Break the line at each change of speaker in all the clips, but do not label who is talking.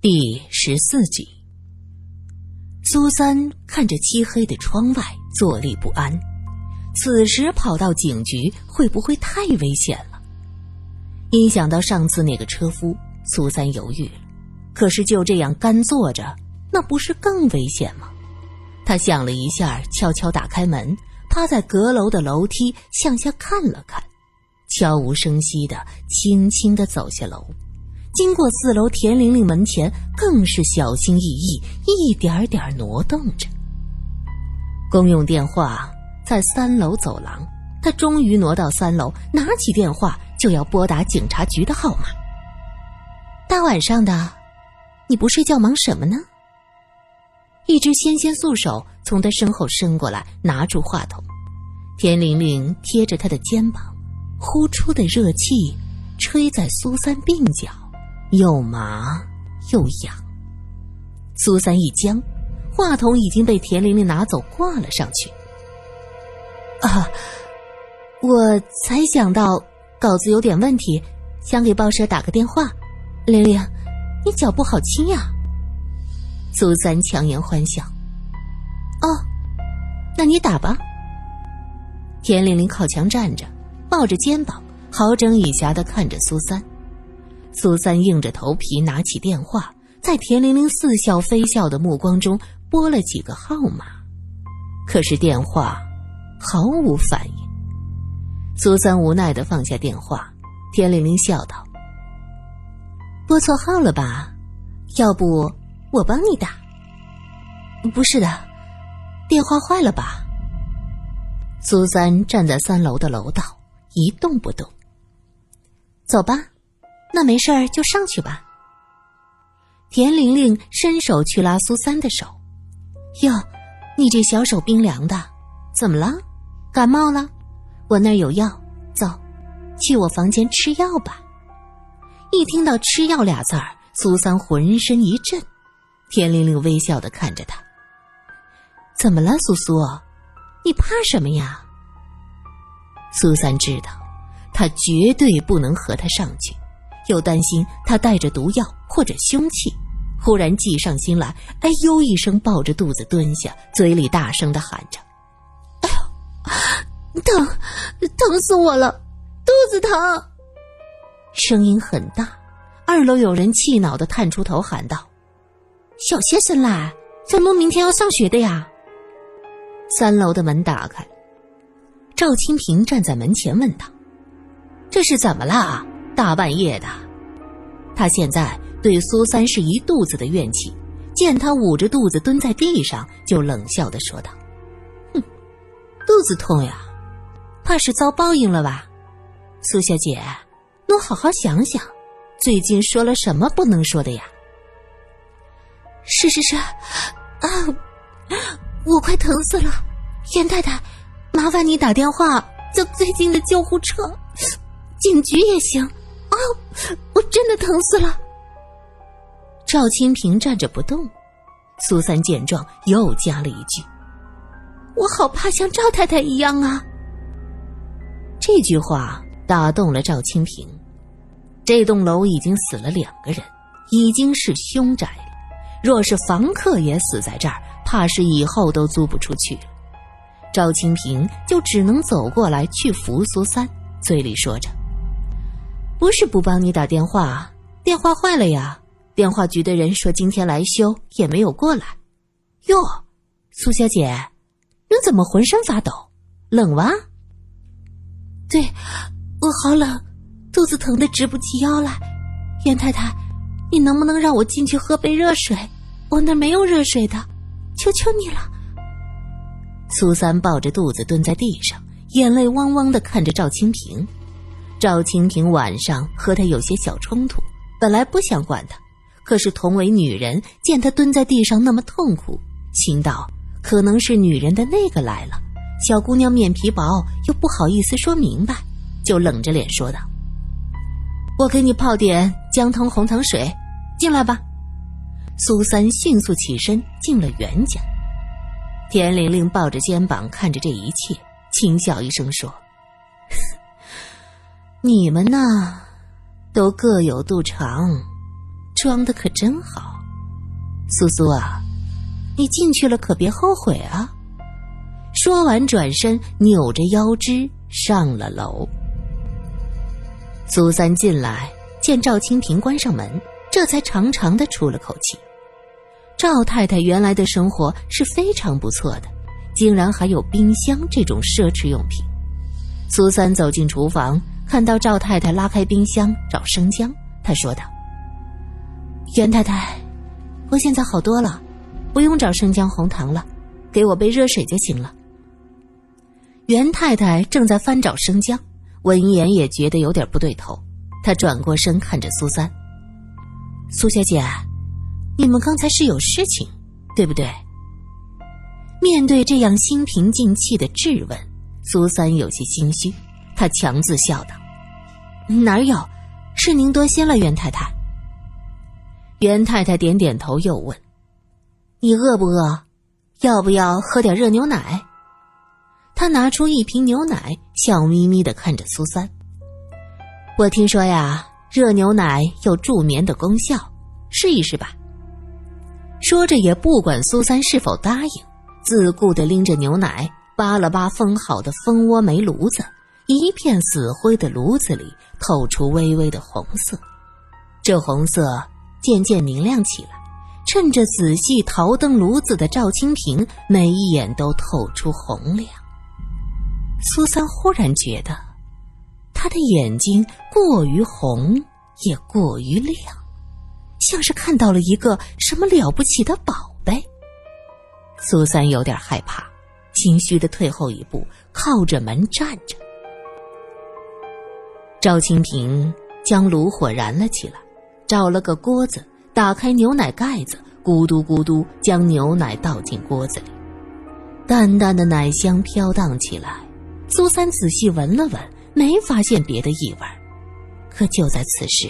第十四集，苏三看着漆黑的窗外，坐立不安。此时跑到警局会不会太危险了？一想到上次那个车夫，苏三犹豫了。可是就这样干坐着，那不是更危险吗？他想了一下，悄悄打开门，趴在阁楼的楼梯向下看了看，悄无声息的、轻轻的走下楼。经过四楼田玲玲门前，更是小心翼翼，一点点挪动着。公用电话在三楼走廊，他终于挪到三楼，拿起电话就要拨打警察局的号码。大晚上的，你不睡觉忙什么呢？一只纤纤素手从他身后伸过来，拿住话筒。田玲玲贴着他的肩膀，呼出的热气吹在苏三鬓角。又麻又痒，苏三一僵，话筒已经被田玲玲拿走挂了上去。啊，我才想到稿子有点问题，想给报社打个电话。玲玲，你脚不好轻呀。苏三强颜欢笑。哦，那你打吧。田玲玲靠墙站着，抱着肩膀，好整以暇的看着苏三。苏三硬着头皮拿起电话，在田玲玲似笑非笑的目光中拨了几个号码，可是电话毫无反应。苏三无奈的放下电话，田玲玲笑道：“拨错号了吧？要不我帮你打？”“不是的，电话坏了吧？”苏三站在三楼的楼道一动不动。“走吧。”那没事儿就上去吧。田玲玲伸手去拉苏三的手，哟，你这小手冰凉的，怎么了？感冒了？我那儿有药，走，去我房间吃药吧。一听到“吃药”俩字儿，苏三浑身一震。田玲玲微笑的看着他，怎么了，苏苏？你怕什么呀？苏三知道，他绝对不能和他上去。又担心他带着毒药或者凶器，忽然计上心来，哎呦一声，抱着肚子蹲下，嘴里大声的喊着：“哎呦，疼，疼死我了，肚子疼！”声音很大，二楼有人气恼的探出头喊道：“小先生来，咱们明天要上学的呀！”三楼的门打开，赵清平站在门前问道：“这是怎么了？”大半夜的，他现在对苏三是一肚子的怨气。见他捂着肚子蹲在地上，就冷笑的说道：“哼，肚子痛呀，怕是遭报应了吧？苏小姐，侬好好想想，最近说了什么不能说的呀？”“是是是，啊，我快疼死了，严太太，麻烦你打电话叫最近的救护车，警局也行。”啊！我真的疼死了。赵清平站着不动，苏三见状又加了一句：“我好怕像赵太太一样啊。”这句话打动了赵清平。这栋楼已经死了两个人，已经是凶宅了。若是房客也死在这儿，怕是以后都租不出去了。赵清平就只能走过来去扶苏三，嘴里说着。不是不帮你打电话，电话坏了呀。电话局的人说今天来修，也没有过来。哟，苏小姐，你怎么浑身发抖？冷吗？对，我好冷，肚子疼的直不起腰来。袁太太，你能不能让我进去喝杯热水？我那没有热水的，求求你了。苏三抱着肚子蹲在地上，眼泪汪汪的看着赵清平。赵清平晚上和他有些小冲突，本来不想管他，可是同为女人，见他蹲在地上那么痛苦，心道可能是女人的那个来了。小姑娘面皮薄，又不好意思说明白，就冷着脸说道：“我给你泡点姜汤红糖水，进来吧。”苏三迅速起身进了袁家。田玲玲抱着肩膀看着这一切，轻笑一声说。你们呐，都各有肚肠，装的可真好。苏苏啊，你进去了可别后悔啊！说完，转身扭着腰肢上了楼。苏三进来，见赵清平关上门，这才长长的出了口气。赵太太原来的生活是非常不错的，竟然还有冰箱这种奢侈用品。苏三走进厨房，看到赵太太拉开冰箱找生姜，他说道：“袁太太，我现在好多了，不用找生姜红糖了，给我杯热水就行了。”袁太太正在翻找生姜。闻言也觉得有点不对头，她转过身看着苏三：“苏小姐，你们刚才是有事情，对不对？”面对这样心平静气的质问，苏三有些心虚，他强自笑道：“哪有，是您多心了，袁太太。”袁太太点点头，又问：“你饿不饿？要不要喝点热牛奶？”他拿出一瓶牛奶，笑眯眯的看着苏三。我听说呀，热牛奶有助眠的功效，试一试吧。说着，也不管苏三是否答应，自顾的拎着牛奶，扒了扒封好的蜂窝煤炉子，一片死灰的炉子里透出微微的红色，这红色渐渐明亮起来。趁着仔细陶灯炉子的赵清平，每一眼都透出红亮。苏三忽然觉得，他的眼睛过于红，也过于亮，像是看到了一个什么了不起的宝贝。苏三有点害怕，心虚的退后一步，靠着门站着。赵清平将炉火燃了起来，找了个锅子，打开牛奶盖子，咕嘟咕嘟将牛奶倒进锅子里，淡淡的奶香飘荡起来。苏三仔细闻了闻，没发现别的异味，可就在此时，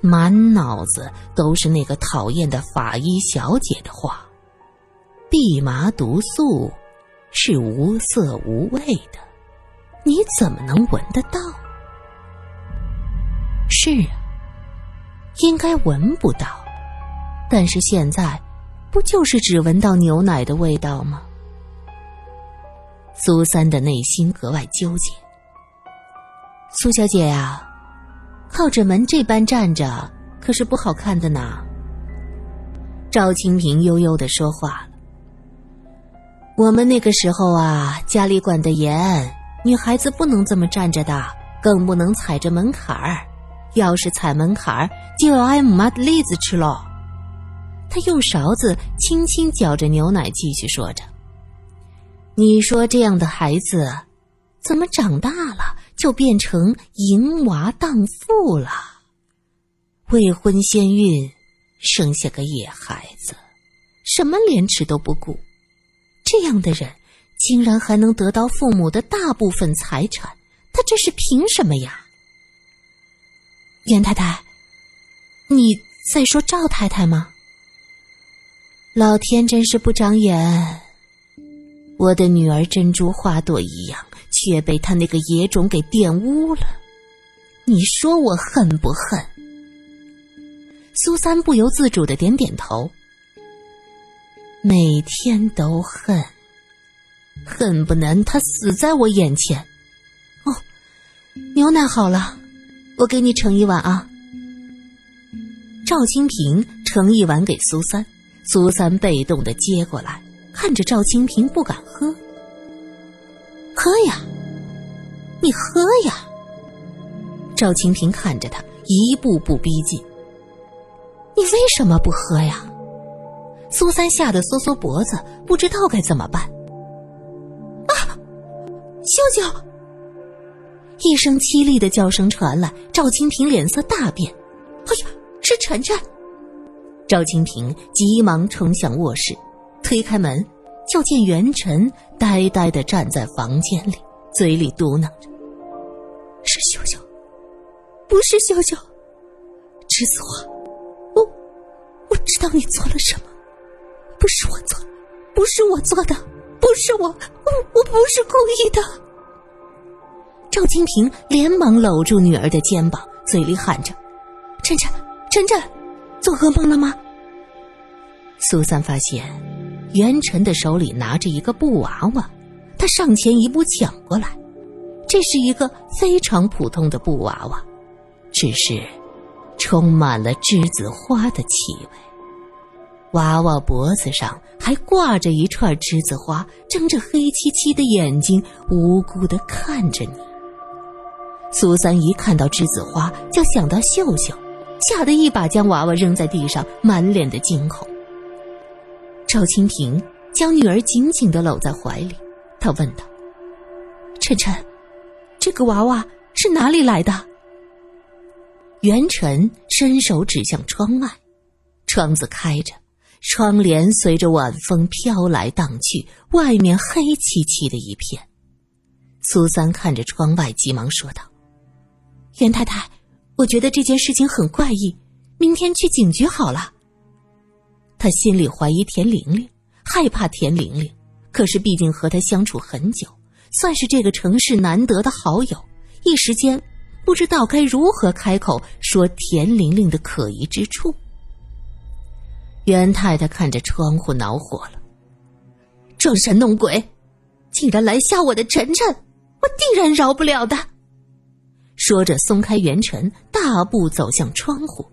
满脑子都是那个讨厌的法医小姐的话：“蓖麻毒素是无色无味的，你怎么能闻得到？”是啊，应该闻不到，但是现在，不就是只闻到牛奶的味道吗？苏三的内心格外纠结。苏小姐呀，靠着门这般站着可是不好看的呢。赵清平悠悠的说话了：“我们那个时候啊，家里管得严，女孩子不能这么站着的，更不能踩着门槛儿。要是踩门槛儿，就要挨麻的栗子吃喽。”他用勺子轻轻搅着牛奶，继续说着。你说这样的孩子，怎么长大了就变成淫娃荡妇了？未婚先孕，生下个野孩子，什么廉耻都不顾，这样的人竟然还能得到父母的大部分财产，他这是凭什么呀？袁太太，你在说赵太太吗？老天真是不长眼。我的女儿珍珠花朵一样，却被他那个野种给玷污了。你说我恨不恨？苏三不由自主的点点头。每天都恨，恨不能他死在我眼前。哦，牛奶好了，我给你盛一碗啊。赵清平盛一碗给苏三，苏三被动的接过来。看着赵清平不敢喝，喝呀，你喝呀。赵清平看着他一步步逼近，你为什么不喝呀？苏三吓得缩缩脖子，不知道该怎么办。啊，舅舅！一声凄厉的叫声传来，赵清平脸色大变。哎呀，是晨晨！赵清平急忙冲向卧室。推开门，就见袁晨呆呆的站在房间里，嘴里嘟囔着：“是秀秀，不是秀秀，栀子花，我我知道你做了什么，不是我做，不是我做的，不是我，我我不是故意的。”赵金平连忙搂住女儿的肩膀，嘴里喊着：“晨晨，晨晨，做噩梦了吗？苏三发现元辰的手里拿着一个布娃娃，他上前一步抢过来。这是一个非常普通的布娃娃，只是充满了栀子花的气味。娃娃脖子上还挂着一串栀子花，睁着黑漆漆的眼睛，无辜的看着你。苏三一看到栀子花，就想到秀秀，吓得一把将娃娃扔在地上，满脸的惊恐。赵清平将女儿紧紧的搂在怀里，他问道：“晨晨。”这个娃娃是哪里来的？元晨伸手指向窗外，窗子开着，窗帘随着晚风飘来荡去，外面黑漆漆的一片。苏三看着窗外，急忙说道：“袁太太，我觉得这件事情很怪异，明天去警局好了。”他心里怀疑田玲玲，害怕田玲玲，可是毕竟和她相处很久。算是这个城市难得的好友，一时间不知道该如何开口说田玲玲的可疑之处。袁太太看着窗户恼火了：“装神弄鬼，竟然来吓我的晨晨，我定然饶不了的！”说着，松开元辰，大步走向窗户。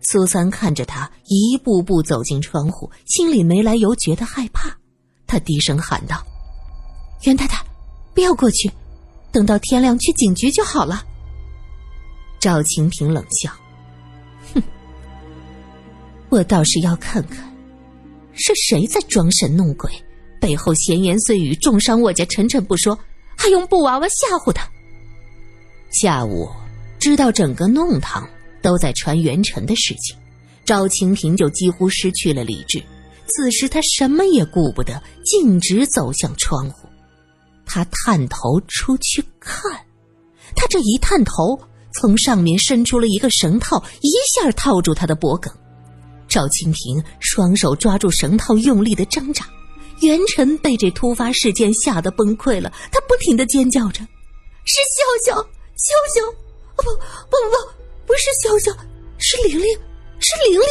苏三看着他一步步走进窗户，心里没来由觉得害怕，他低声喊道。袁太太，不要过去，等到天亮去警局就好了。赵清平冷笑：“哼，我倒是要看看，是谁在装神弄鬼，背后闲言碎语重伤我家晨晨不说，还用布娃娃吓唬他。”下午知道整个弄堂都在传袁晨的事情，赵清平就几乎失去了理智。此时他什么也顾不得，径直走向窗户。他探头出去看，他这一探头，从上面伸出了一个绳套，一下套住他的脖颈。赵清平双手抓住绳套，用力的挣扎。元辰被这突发事件吓得崩溃了，他不停的尖叫着：“是笑笑，笑笑！不不不不，不是笑笑，是玲玲，是玲玲！”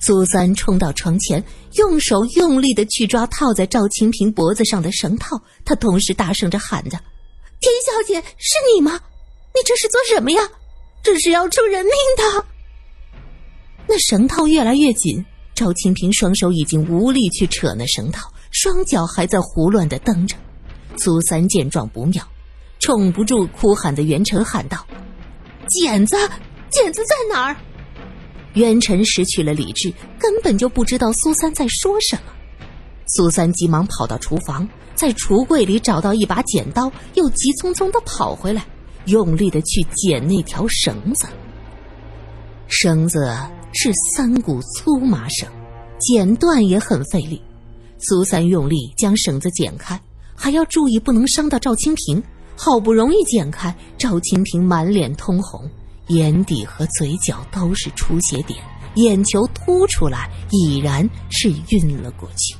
苏三冲到床前，用手用力的去抓套在赵清平脖子上的绳套，他同时大声着喊着：“田小姐，是你吗？你这是做什么呀？这是要出人命的！”那绳套越来越紧，赵清平双手已经无力去扯那绳套，双脚还在胡乱的蹬着。苏三见状不妙，冲不住哭喊的元辰喊道：“剪子，剪子在哪儿？”元辰失去了理智，根本就不知道苏三在说什么。苏三急忙跑到厨房，在橱柜里找到一把剪刀，又急匆匆的跑回来，用力的去剪那条绳子。绳子是三股粗麻绳，剪断也很费力。苏三用力将绳子剪开，还要注意不能伤到赵清平。好不容易剪开，赵清平满脸通红。眼底和嘴角都是出血点，眼球凸出来，已然是晕了过去。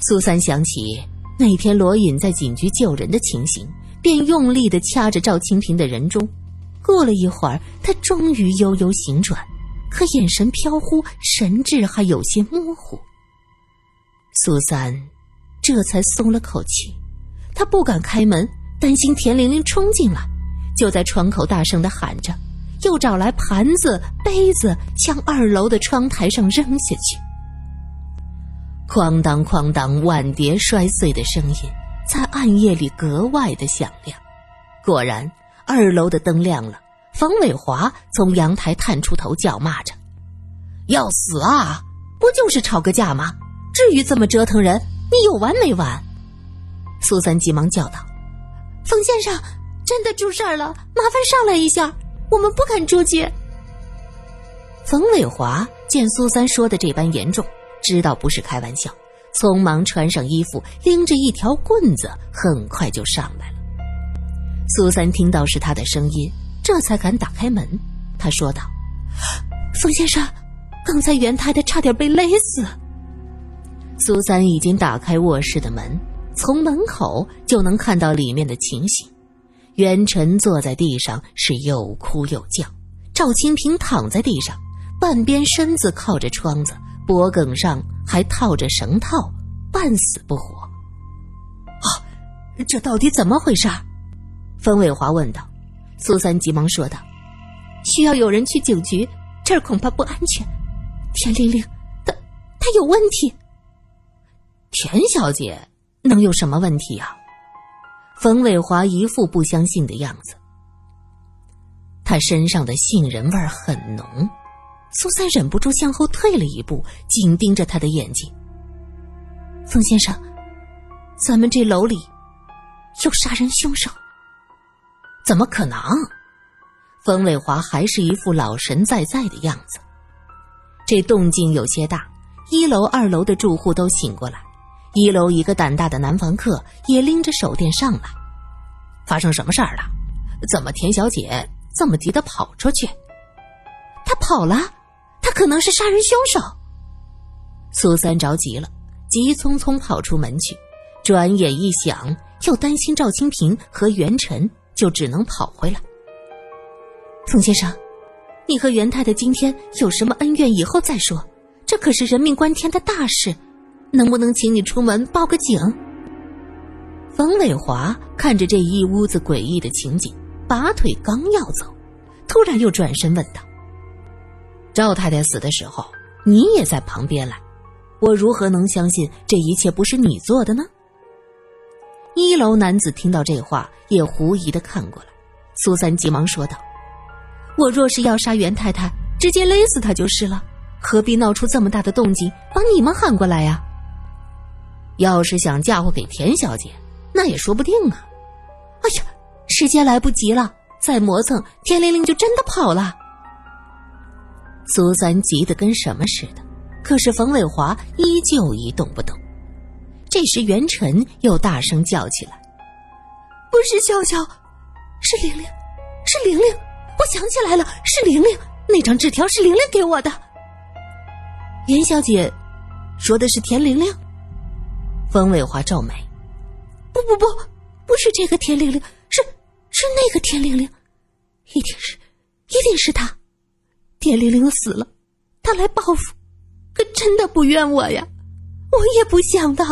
苏三想起那天罗隐在警局救人的情形，便用力的掐着赵清平的人中。过了一会儿，他终于悠悠醒转，可眼神飘忽，神志还有些模糊。苏三这才松了口气，他不敢开门，担心田玲玲冲进来。就在窗口大声的喊着，又找来盘子、杯子，向二楼的窗台上扔下去。哐当哐当，碗碟摔碎的声音在暗夜里格外的响亮。果然，二楼的灯亮了。冯伟华从阳台探出头，叫骂着：“要死啊！不就是吵个架吗？至于这么折腾人？你有完没完？”苏三急忙叫道：“冯先生。”真的出事儿了，麻烦上来一下，我们不敢出去。冯伟华见苏三说的这般严重，知道不是开玩笑，匆忙穿上衣服，拎着一条棍子，很快就上来了。苏三听到是他的声音，这才敢打开门。他说道：“冯先生，刚才袁太太差点被勒死。”苏三已经打开卧室的门，从门口就能看到里面的情形。元辰坐在地上，是又哭又叫，赵清平躺在地上，半边身子靠着窗子，脖颈上还套着绳套，半死不活。啊，这到底怎么回事？冯伟华问道。苏三急忙说道：“需要有人去警局，这儿恐怕不安全。田玲玲，她她有问题。田小姐能有什么问题呀？”冯伟华一副不相信的样子。他身上的杏仁味很浓，苏三忍不住向后退了一步，紧盯着他的眼睛。冯先生，咱们这楼里有杀人凶手。怎么可能？冯伟华还是一副老神在在的样子。这动静有些大，一楼、二楼的住户都醒过来。一楼一个胆大的男房客也拎着手电上来。发生什么事儿了？怎么田小姐这么急的跑出去？他跑了，他可能是杀人凶手。苏三着急了，急匆匆跑出门去，转眼一想，又担心赵清平和袁晨。就只能跑回来。冯先生，你和袁太太今天有什么恩怨？以后再说，这可是人命关天的大事，能不能请你出门报个警？冯伟华看着这一屋子诡异的情景，拔腿刚要走，突然又转身问道：“赵太太死的时候，你也在旁边来，我如何能相信这一切不是你做的呢？”一楼男子听到这话，也狐疑的看过来。苏三急忙说道：“我若是要杀袁太太，直接勒死她就是了，何必闹出这么大的动静，把你们喊过来呀？要是想嫁祸给田小姐，那也说不定啊！哎呀，时间来不及了，再磨蹭，田玲玲就真的跑了。”苏三急得跟什么似的，可是冯伟华依旧一动不动。这时，袁晨又大声叫起来：“不是笑笑，是玲玲，是玲玲！我想起来了，是玲玲。那张纸条是玲玲给我的。”袁小姐说的是田玲玲。冯伟华皱眉：“不不不，不是这个田玲玲，是是那个田玲玲，一定是，一定是她。田玲玲死了，她来报复，可真的不怨我呀，我也不想的。”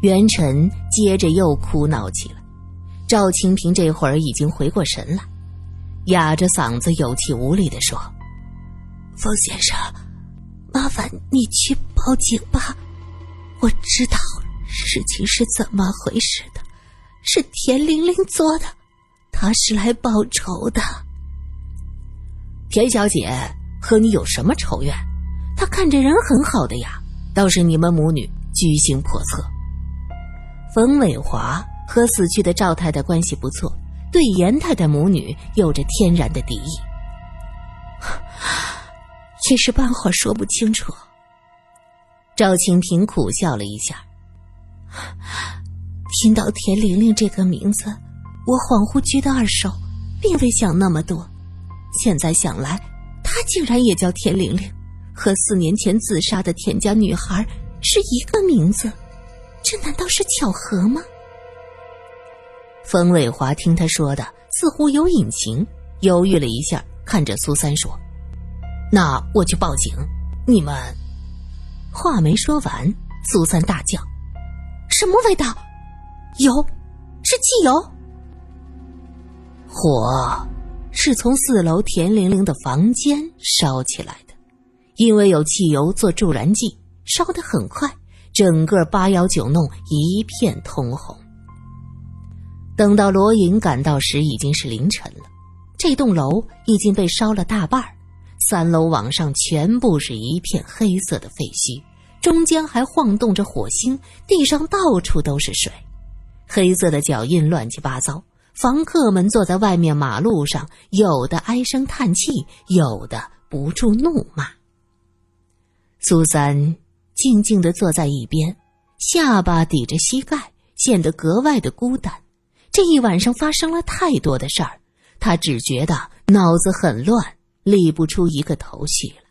袁晨接着又哭闹起来，赵清平这会儿已经回过神来，哑着嗓子有气无力的说：“冯先生，麻烦你去报警吧，我知道事情是怎么回事的，是田玲玲做的，她是来报仇的。田小姐和你有什么仇怨？她看着人很好的呀，倒是你们母女居心叵测。”冯伟华和死去的赵太太关系不错，对严太太母女有着天然的敌意，一时半会儿说不清楚。赵清平苦笑了一下，听到田玲玲这个名字，我恍惚觉得耳熟，并未想那么多。现在想来，她竟然也叫田玲玲，和四年前自杀的田家女孩是一个名字。这难道是巧合吗？冯伟华听他说的似乎有隐情，犹豫了一下，看着苏三说：“那我去报警。”你们话没说完，苏三大叫：“什么味道？油？是汽油？”火是从四楼田玲玲的房间烧起来的，因为有汽油做助燃剂，烧得很快。整个八幺九弄一片通红。等到罗隐赶到时，已经是凌晨了。这栋楼已经被烧了大半三楼往上全部是一片黑色的废墟，中间还晃动着火星，地上到处都是水，黑色的脚印乱七八糟。房客们坐在外面马路上，有的唉声叹气，有的不住怒骂。苏三。静静的坐在一边，下巴抵着膝盖，显得格外的孤单。这一晚上发生了太多的事儿，他只觉得脑子很乱，理不出一个头绪。